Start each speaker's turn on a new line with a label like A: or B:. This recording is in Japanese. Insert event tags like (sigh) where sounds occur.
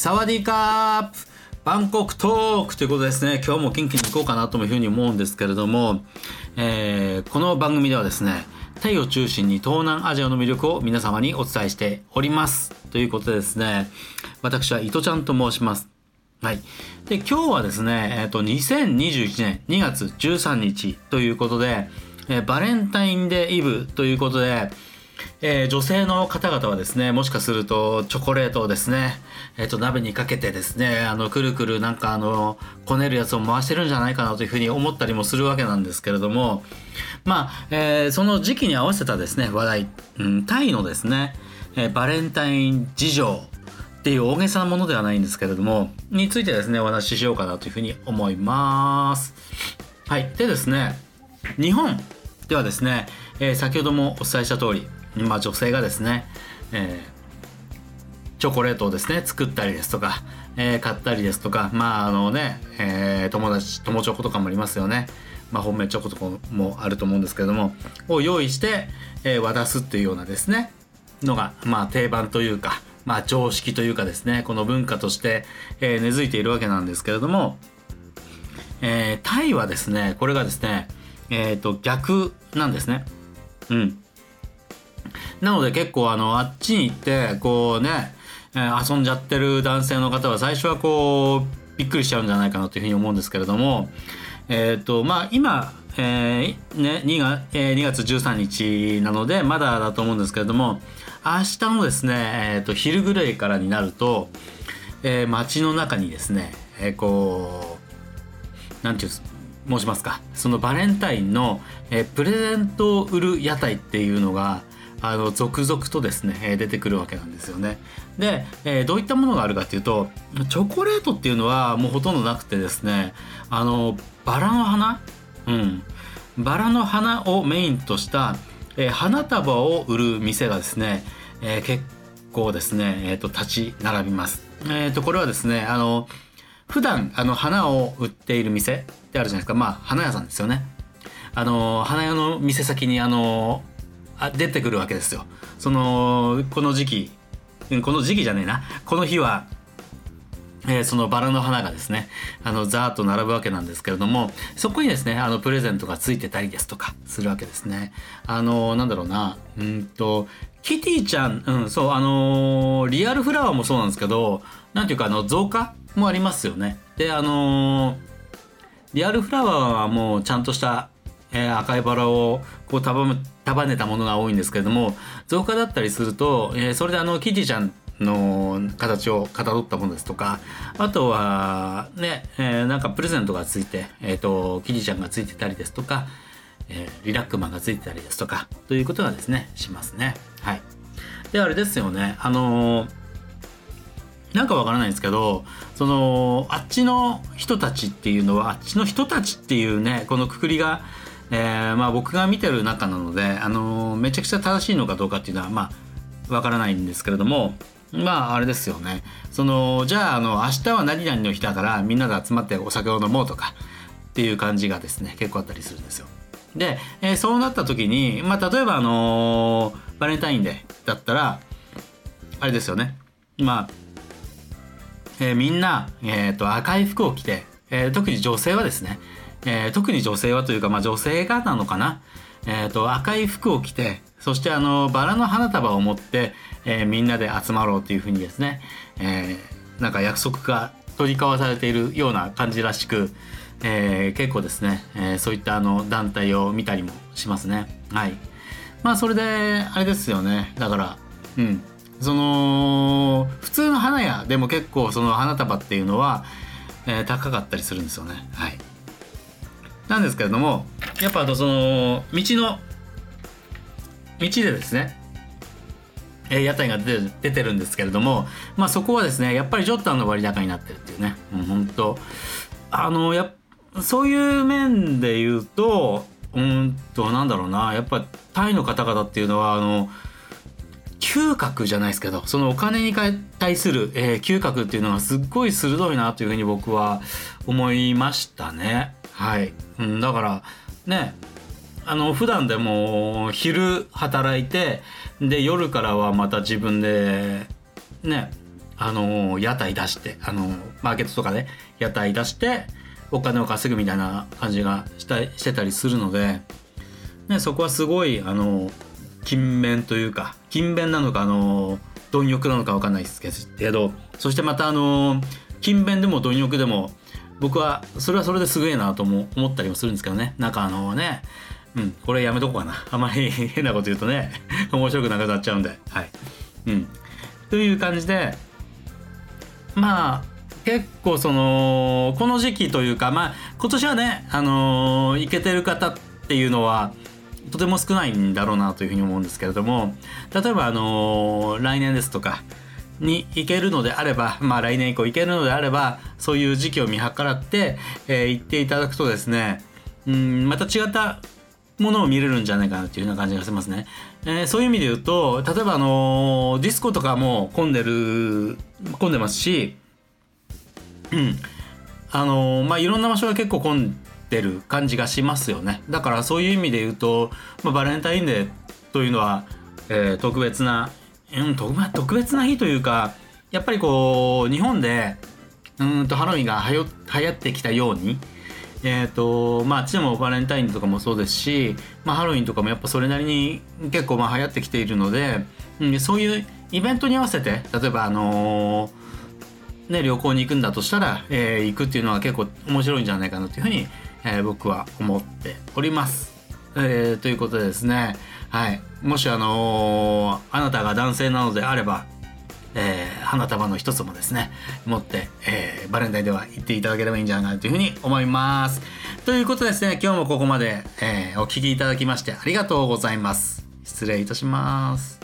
A: サワディーカープバンコクトークということですね。今日も元気に行こうかなというふうに思うんですけれども、えー、この番組ではですね、タイを中心に東南アジアの魅力を皆様にお伝えしております。ということでですね、私は伊藤ちゃんと申します。はい。で、今日はですね、えっ、ー、と、2021年2月13日ということで、えー、バレンタインデーイブということで、えー、女性の方々はですね、もしかするとチョコレートをですね、えっ、ー、と、鍋にかけてですね、あの、くるくるなんかあの、こねるやつを回してるんじゃないかなというふうに思ったりもするわけなんですけれども、まあ、えー、その時期に合わせたですね、話題、うん、タイのですね、えバレンタイン事情っていう大げさなものではないんですけれども、についてですね、お話ししようかなというふうに思います。はい。でですね、日本ではですね、え先ほどもお伝えした通り、まあ、女性がですね、えー、チョコレートをですね作ったりですとか、えー、買ったりですとかまああのね、えー、友達友チョコとかもありますよね。まあ、本命チョコとかもあると思うんですけれどもを用意して、え、渡すっていうようなですねのが、まあ、定番というか、まあ、常識というかですねこの文化として、え、根付いているわけなんですけれども、え、タイはですねこれがですねえっ、と逆なんですね。うん。なので結構あのあっちに行ってこうね、えー、遊んじゃってる男性の方は最初はこうびっくりしちゃうんじゃないかなというふうに思うんですけれどもえっ、ー、とまあ今えー、ね、2, がえー、2月13日なのでまだだと思うんですけれども明日のですね、えーと、昼ぐらいからになると、えー、街の中にですね、えー、こうなんていうんです申しますかそのバレンタインの、えー、プレゼントを売る屋台っていうのがあの続々とですね出てくるわけなんですよね。で、えー、どういったものがあるかっていうとチョコレートっていうのはもうほとんどなくてですねあのバラの花？うんバラの花をメインとした、えー、花束を売る店がですね、えー、結構ですね、えーと、立ち並びます。えーと、これはですねあの普段あの花を売っている店ってあるじゃないですかまあ花屋さんですよね。あの花屋の店先にあの出てくるわけですよ。そのこの時期この時期じゃねえな。この日はえー、そのバラの花がですねあのザーッと並ぶわけなんですけれどもそこにですねあのプレゼントがついてたりですとかするわけですね。あのなんだろうな。うんとキティちゃんうんそうあのリアルフラワーもそうなんですけどなんていうかあの造花もありますよね。であのリアルフラワーはもうちゃんとしたえー、赤いバラをこう束束ねたものが多いんですけれども造花だったりすると、えー、それであのキティちゃんの形をかたどったものですとかあとはね、えー、なんかプレゼントがついて、えーと、キティちゃんがついてたりですとか、えー、リラックマンがついてたりですとかということがですねしますね。はい。であれですよね。あのーなんかわからないんですけどそのあっちの人たちっていうのはあっちの人たちっていうねこのくくりがえー、まあ、僕が見てる中なので、あのー、めちゃくちゃ正しいのかどうかっていうのはまあわからないんですけれどもまああれですよねそのじゃああの明日は何々の日だからみんなで集まってお酒を飲もうとかっていう感じがですね結構あったりするんですよ。で、えー、そうなった時に、まあ、例えばあのー、バレンタインデーだったらあれですよねまあ、えー、みんな、えーと赤い服を着て、え、特に女性はですねえー、特に女性はというか、まあ、女性がなのかな、えーと、赤い服を着てそしてあのバラの花束を持って、えー、みんなで集まろうというふうにですね、えー、なんか約束が取り交わされているような感じらしく、えー、結構ですね、えー、そういったあの団体を見たりもしますね。はい。まあそれであれですよねだからうんその普通の花屋でも結構その花束っていうのは、えー、高かったりするんですよね。はい。なんですけれどもやっぱあとその道の道でですねえ屋台が出て出てるんですけれども、まあ、そこはですねやっぱりちょっとあの割高になってるっていうね。もう本当あのやそういう面で言うとうんとなんだろうなやっぱタイの方々っていうのはあの嗅覚じゃないですけどそのお金に対する、えー、嗅覚っていうのがすっごい鋭いなというふうに僕は思いましたね。はい、うん、だからねあの普段でも昼働いてで夜からはまた自分でねあの屋台出してあのマーケットとかで屋台出してお金を稼ぐみたいな感じがしたしてたりするので、ね、そこはすごいあの勤勉というか勤勉なのかあの貪欲なのか分かんないですけどそしてまたあの勤勉でも貪欲でも僕はそれはそれですげえなとも思ったりもするんですけどね。なんかあのねうんこれやめとこうかな。あまり (laughs) 変なこと言うとね (laughs) 面白くなくなっちゃうんで。はい。うん。という感じでまあ結構そのこの時期というかまあ今年はねあのー、けてる方っていうのはとても少ないんだろうなというふうに思うんですけれども例えばあの、来年ですとかに行けるのであればまあ来年以降行けるのであればそういう時期を見計らって、えー、行っていただくとですねうんまた違ったものを見れるんじゃないかなっていうような感じがしますね。えー、そういう意味で言うと例えばあの、ディスコとかも混んでる混んでますしうんあの、まあいろんな場所が結構混んでる感じがしますよね。だからそういう意味で言うと、まあ、バレンタインデーというのは、えー、特別な、うん、特別な日というかやっぱりこう日本でうんとハロウィンがはよ流行ってきたようにえーとまあ、あっちでもバレンタインとかもそうですし、まあ、ハロウィンとかもやっぱそれなりに結構まあ流行ってきているので、うん、そういうイベントに合わせて例えばあのーね、旅行に行くんだとしたら、えー、行くっていうのは結構面白いんじゃないかなというふうに、えー、僕は思っております。えー、ということでですね、はい、もしあのー、あなたが男性なのであれば、えー、花束の一つもですね持って、えー、バレンタインでは行っていただければいいんじゃないかというふうに思います。ということですね今日もここまで、えー、お聴きいただきましてありがとうございます。失礼いたします。